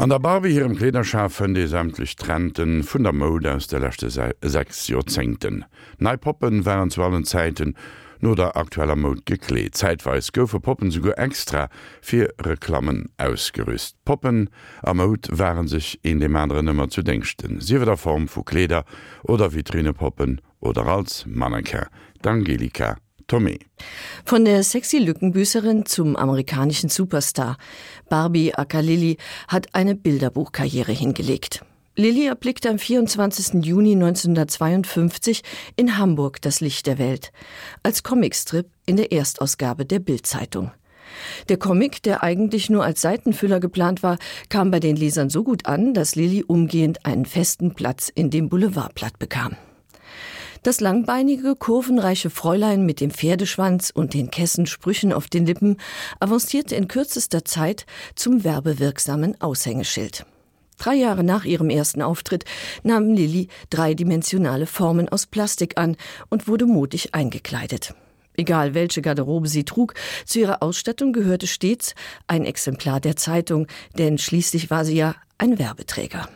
An der Barbie hirem Klederschafen de sämtlich trennten vun der Mode aus der lechte sechs Jozenngten. Neipoppen wären zu allen Zeiten no der aktueller Mod gekleet. Zeitweis goufe Poppen suuge extra fir Reklammen ausgerüst. Poppen am Mod waren sich in dem anderen immer zu denkchten. Siewe der Form vu Kleder oder Vitrinepoppen oder als Mannenker, d'Angelika Tommy. Von der sexy Lückenbüßerin zum amerikanischen Superstar. Barbie Akalili hat eine Bilderbuchkarriere hingelegt. Lilly erblickte am 24. Juni 1952 in Hamburg das Licht der Welt als Comicstrip in der Erstausgabe der Bildzeitung. Der Comic, der eigentlich nur als Seitenfüller geplant war, kam bei den Lesern so gut an, dass Lilly umgehend einen festen Platz in dem Boulevardblatt bekam. Das langbeinige, kurvenreiche Fräulein mit dem Pferdeschwanz und den Kessensprüchen auf den Lippen avancierte in kürzester Zeit zum werbewirksamen Aushängeschild. Drei Jahre nach ihrem ersten Auftritt nahm Lilly dreidimensionale Formen aus Plastik an und wurde mutig eingekleidet. Egal welche Garderobe sie trug, zu ihrer Ausstattung gehörte stets ein Exemplar der Zeitung, denn schließlich war sie ja ein Werbeträger.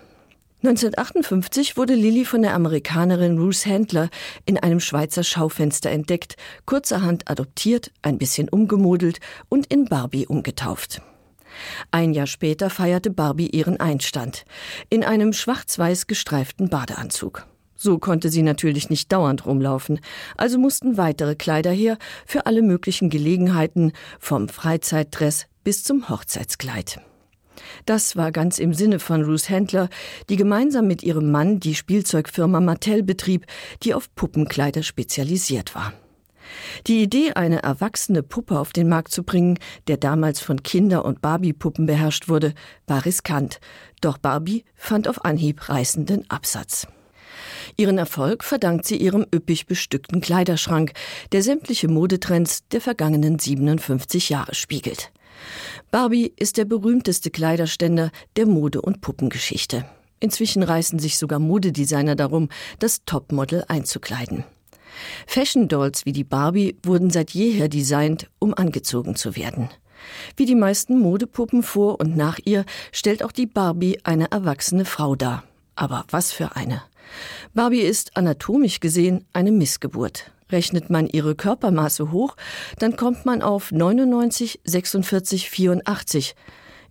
1958 wurde Lilly von der Amerikanerin Ruth Handler in einem Schweizer Schaufenster entdeckt, kurzerhand adoptiert, ein bisschen umgemodelt und in Barbie umgetauft. Ein Jahr später feierte Barbie ihren Einstand in einem schwarz-weiß gestreiften Badeanzug. So konnte sie natürlich nicht dauernd rumlaufen, also mussten weitere Kleider her für alle möglichen Gelegenheiten, vom Freizeitdress bis zum Hochzeitskleid. Das war ganz im Sinne von Ruth Händler, die gemeinsam mit ihrem Mann die Spielzeugfirma Mattel betrieb, die auf Puppenkleider spezialisiert war. Die Idee, eine erwachsene Puppe auf den Markt zu bringen, der damals von Kinder- und Barbiepuppen beherrscht wurde, war riskant, doch Barbie fand auf Anhieb reißenden Absatz. Ihren Erfolg verdankt sie ihrem üppig bestückten Kleiderschrank, der sämtliche Modetrends der vergangenen 57 Jahre spiegelt. Barbie ist der berühmteste Kleiderständer der Mode- und Puppengeschichte. Inzwischen reißen sich sogar Modedesigner darum, das Topmodel einzukleiden. Fashion Dolls wie die Barbie wurden seit jeher designt, um angezogen zu werden. Wie die meisten Modepuppen vor und nach ihr stellt auch die Barbie eine erwachsene Frau dar. Aber was für eine? Barbie ist anatomisch gesehen eine Missgeburt. Rechnet man ihre Körpermaße hoch, dann kommt man auf 99, 46, 84.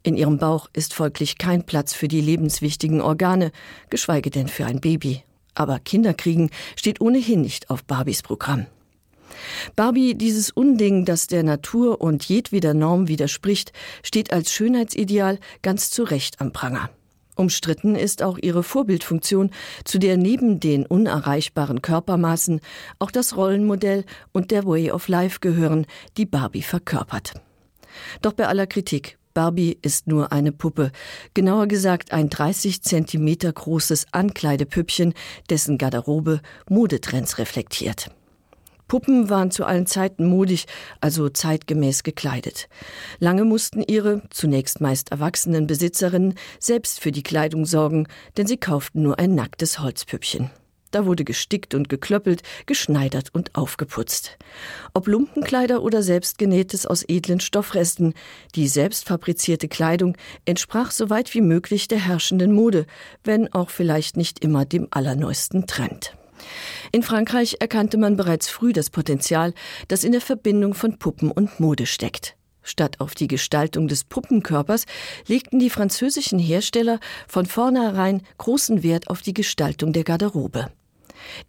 In ihrem Bauch ist folglich kein Platz für die lebenswichtigen Organe, geschweige denn für ein Baby. Aber Kinderkriegen steht ohnehin nicht auf Barbies Programm. Barbie, dieses Unding, das der Natur und jedweder Norm widerspricht, steht als Schönheitsideal ganz zu Recht am Pranger. Umstritten ist auch ihre Vorbildfunktion, zu der neben den unerreichbaren Körpermaßen auch das Rollenmodell und der Way of Life gehören, die Barbie verkörpert. Doch bei aller Kritik Barbie ist nur eine Puppe, genauer gesagt ein 30 cm großes Ankleidepüppchen, dessen Garderobe Modetrends reflektiert. Puppen waren zu allen Zeiten modig, also zeitgemäß gekleidet. Lange mussten ihre, zunächst meist erwachsenen Besitzerinnen selbst für die Kleidung sorgen, denn sie kauften nur ein nacktes Holzpüppchen. Da wurde gestickt und geklöppelt, geschneidert und aufgeputzt. Ob Lumpenkleider oder selbstgenähtes aus edlen Stoffresten, die selbstfabrizierte Kleidung entsprach so weit wie möglich der herrschenden Mode, wenn auch vielleicht nicht immer dem allerneuesten Trend. In Frankreich erkannte man bereits früh das Potenzial, das in der Verbindung von Puppen und Mode steckt. Statt auf die Gestaltung des Puppenkörpers legten die französischen Hersteller von vornherein großen Wert auf die Gestaltung der Garderobe.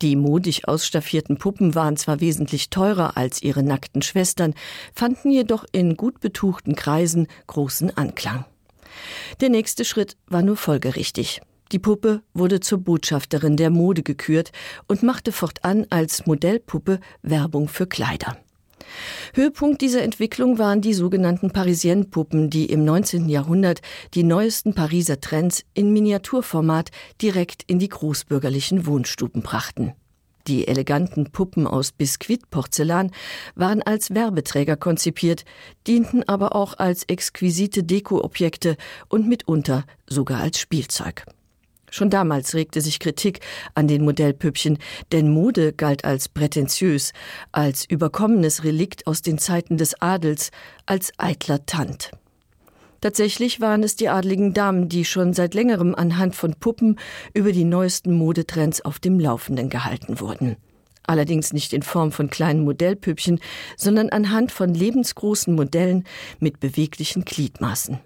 Die modig ausstaffierten Puppen waren zwar wesentlich teurer als ihre nackten Schwestern, fanden jedoch in gut betuchten Kreisen großen Anklang. Der nächste Schritt war nur folgerichtig. Die Puppe wurde zur Botschafterin der Mode gekürt und machte fortan als Modellpuppe Werbung für Kleider. Höhepunkt dieser Entwicklung waren die sogenannten Parisienpuppen, die im 19. Jahrhundert die neuesten Pariser Trends in Miniaturformat direkt in die großbürgerlichen Wohnstuben brachten. Die eleganten Puppen aus Biskuitporzellan waren als Werbeträger konzipiert, dienten aber auch als exquisite Dekoobjekte und mitunter sogar als Spielzeug. Schon damals regte sich Kritik an den Modellpüppchen, denn Mode galt als prätentiös, als überkommenes Relikt aus den Zeiten des Adels, als eitler Tant. Tatsächlich waren es die adligen Damen, die schon seit längerem anhand von Puppen über die neuesten Modetrends auf dem Laufenden gehalten wurden. Allerdings nicht in Form von kleinen Modellpüppchen, sondern anhand von lebensgroßen Modellen mit beweglichen Gliedmaßen.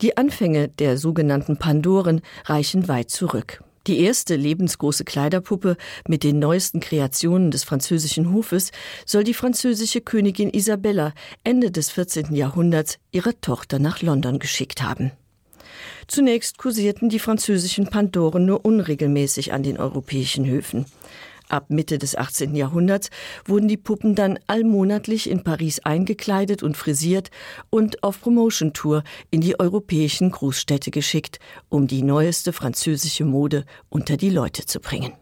Die Anfänge der sogenannten Pandoren reichen weit zurück. Die erste lebensgroße Kleiderpuppe mit den neuesten Kreationen des französischen Hofes soll die französische Königin Isabella Ende des 14. Jahrhunderts ihrer Tochter nach London geschickt haben. Zunächst kursierten die französischen Pandoren nur unregelmäßig an den europäischen Höfen. Ab Mitte des 18. Jahrhunderts wurden die Puppen dann allmonatlich in Paris eingekleidet und frisiert und auf Promotion-Tour in die europäischen Großstädte geschickt, um die neueste französische Mode unter die Leute zu bringen.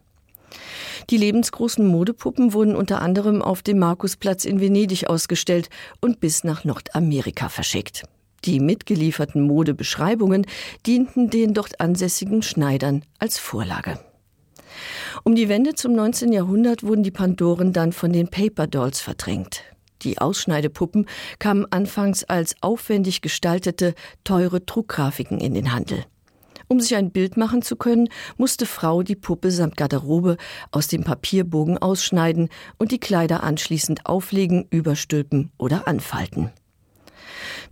Die lebensgroßen Modepuppen wurden unter anderem auf dem Markusplatz in Venedig ausgestellt und bis nach Nordamerika verschickt. Die mitgelieferten Modebeschreibungen dienten den dort ansässigen Schneidern als Vorlage. Um die Wende zum 19. Jahrhundert wurden die Pandoren dann von den Paper Dolls verdrängt. Die Ausschneidepuppen kamen anfangs als aufwendig gestaltete, teure Druckgrafiken in den Handel. Um sich ein Bild machen zu können, musste Frau die Puppe samt Garderobe aus dem Papierbogen ausschneiden und die Kleider anschließend auflegen, überstülpen oder anfalten.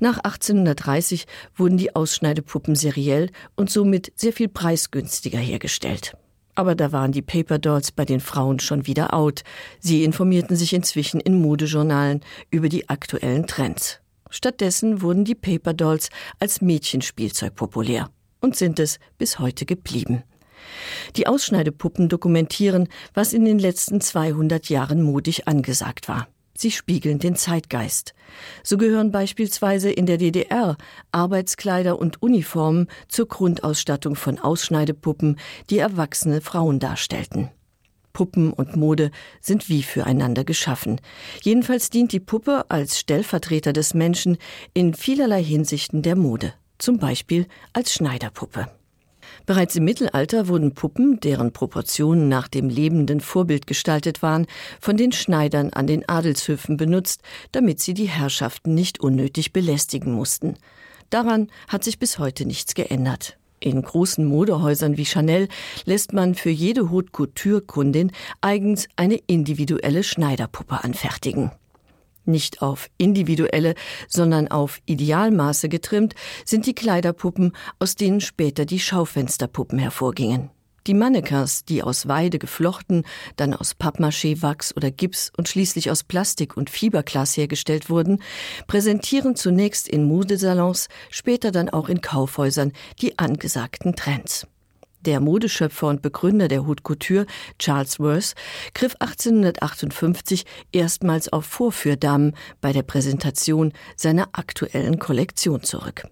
Nach 1830 wurden die Ausschneidepuppen seriell und somit sehr viel preisgünstiger hergestellt. Aber da waren die Paper Dolls bei den Frauen schon wieder out. Sie informierten sich inzwischen in Modejournalen über die aktuellen Trends. Stattdessen wurden die Paper Dolls als Mädchenspielzeug populär und sind es bis heute geblieben. Die Ausschneidepuppen dokumentieren, was in den letzten 200 Jahren modig angesagt war. Sie spiegeln den Zeitgeist. So gehören beispielsweise in der DDR Arbeitskleider und Uniformen zur Grundausstattung von Ausschneidepuppen, die erwachsene Frauen darstellten. Puppen und Mode sind wie füreinander geschaffen. Jedenfalls dient die Puppe als Stellvertreter des Menschen in vielerlei Hinsichten der Mode, zum Beispiel als Schneiderpuppe. Bereits im Mittelalter wurden Puppen, deren Proportionen nach dem lebenden Vorbild gestaltet waren, von den Schneidern an den Adelshöfen benutzt, damit sie die Herrschaften nicht unnötig belästigen mussten. Daran hat sich bis heute nichts geändert. In großen Modehäusern wie Chanel lässt man für jede Haute Couture Kundin eigens eine individuelle Schneiderpuppe anfertigen nicht auf individuelle, sondern auf Idealmaße getrimmt, sind die Kleiderpuppen, aus denen später die Schaufensterpuppen hervorgingen. Die Mannequins, die aus Weide geflochten, dann aus Pappmaché, Wachs oder Gips und schließlich aus Plastik und Fieberglas hergestellt wurden, präsentieren zunächst in Modesalons, später dann auch in Kaufhäusern die angesagten Trends. Der Modeschöpfer und Begründer der Haute Couture, Charles Worth, griff 1858 erstmals auf Vorführdamen bei der Präsentation seiner aktuellen Kollektion zurück.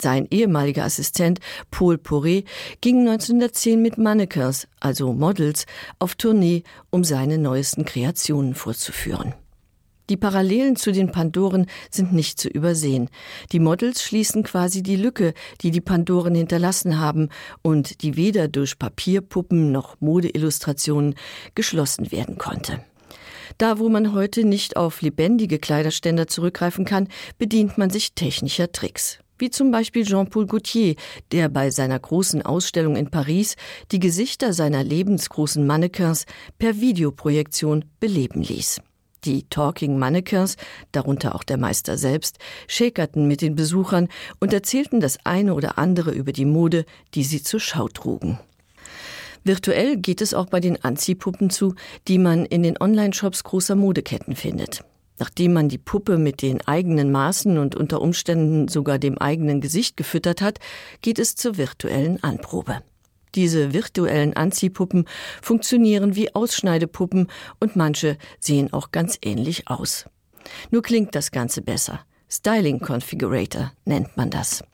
Sein ehemaliger Assistent Paul Poré ging 1910 mit Mannequins, also Models, auf Tournee, um seine neuesten Kreationen vorzuführen. Die Parallelen zu den Pandoren sind nicht zu übersehen. Die Models schließen quasi die Lücke, die die Pandoren hinterlassen haben und die weder durch Papierpuppen noch Modeillustrationen geschlossen werden konnte. Da, wo man heute nicht auf lebendige Kleiderständer zurückgreifen kann, bedient man sich technischer Tricks. Wie zum Beispiel Jean-Paul Gaultier, der bei seiner großen Ausstellung in Paris die Gesichter seiner lebensgroßen Mannequins per Videoprojektion beleben ließ. Die Talking Mannequins, darunter auch der Meister selbst, schäkerten mit den Besuchern und erzählten das eine oder andere über die Mode, die sie zur Schau trugen. Virtuell geht es auch bei den Anziehpuppen zu, die man in den Online-Shops großer Modeketten findet. Nachdem man die Puppe mit den eigenen Maßen und unter Umständen sogar dem eigenen Gesicht gefüttert hat, geht es zur virtuellen Anprobe. Diese virtuellen Anziehpuppen funktionieren wie Ausschneidepuppen und manche sehen auch ganz ähnlich aus. Nur klingt das Ganze besser. Styling Configurator nennt man das.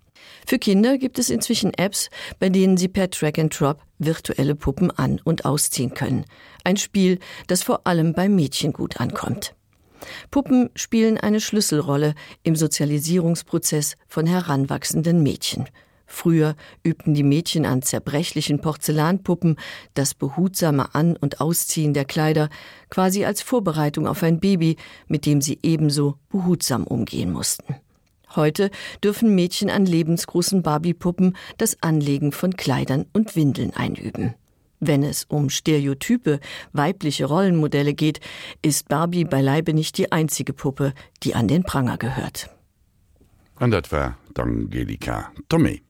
Für Kinder gibt es inzwischen Apps, bei denen sie per Track and Drop virtuelle Puppen an- und ausziehen können. Ein Spiel, das vor allem beim Mädchen gut ankommt. Puppen spielen eine Schlüsselrolle im Sozialisierungsprozess von heranwachsenden Mädchen. Früher übten die Mädchen an zerbrechlichen Porzellanpuppen das behutsame An- und Ausziehen der Kleider quasi als Vorbereitung auf ein Baby, mit dem sie ebenso behutsam umgehen mussten. Heute dürfen Mädchen an lebensgroßen Barbiepuppen das Anlegen von Kleidern und Windeln einüben. Wenn es um Stereotype, weibliche Rollenmodelle geht, ist Barbie beileibe nicht die einzige Puppe, die an den Pranger gehört. An dat war d'Angelika Tommy.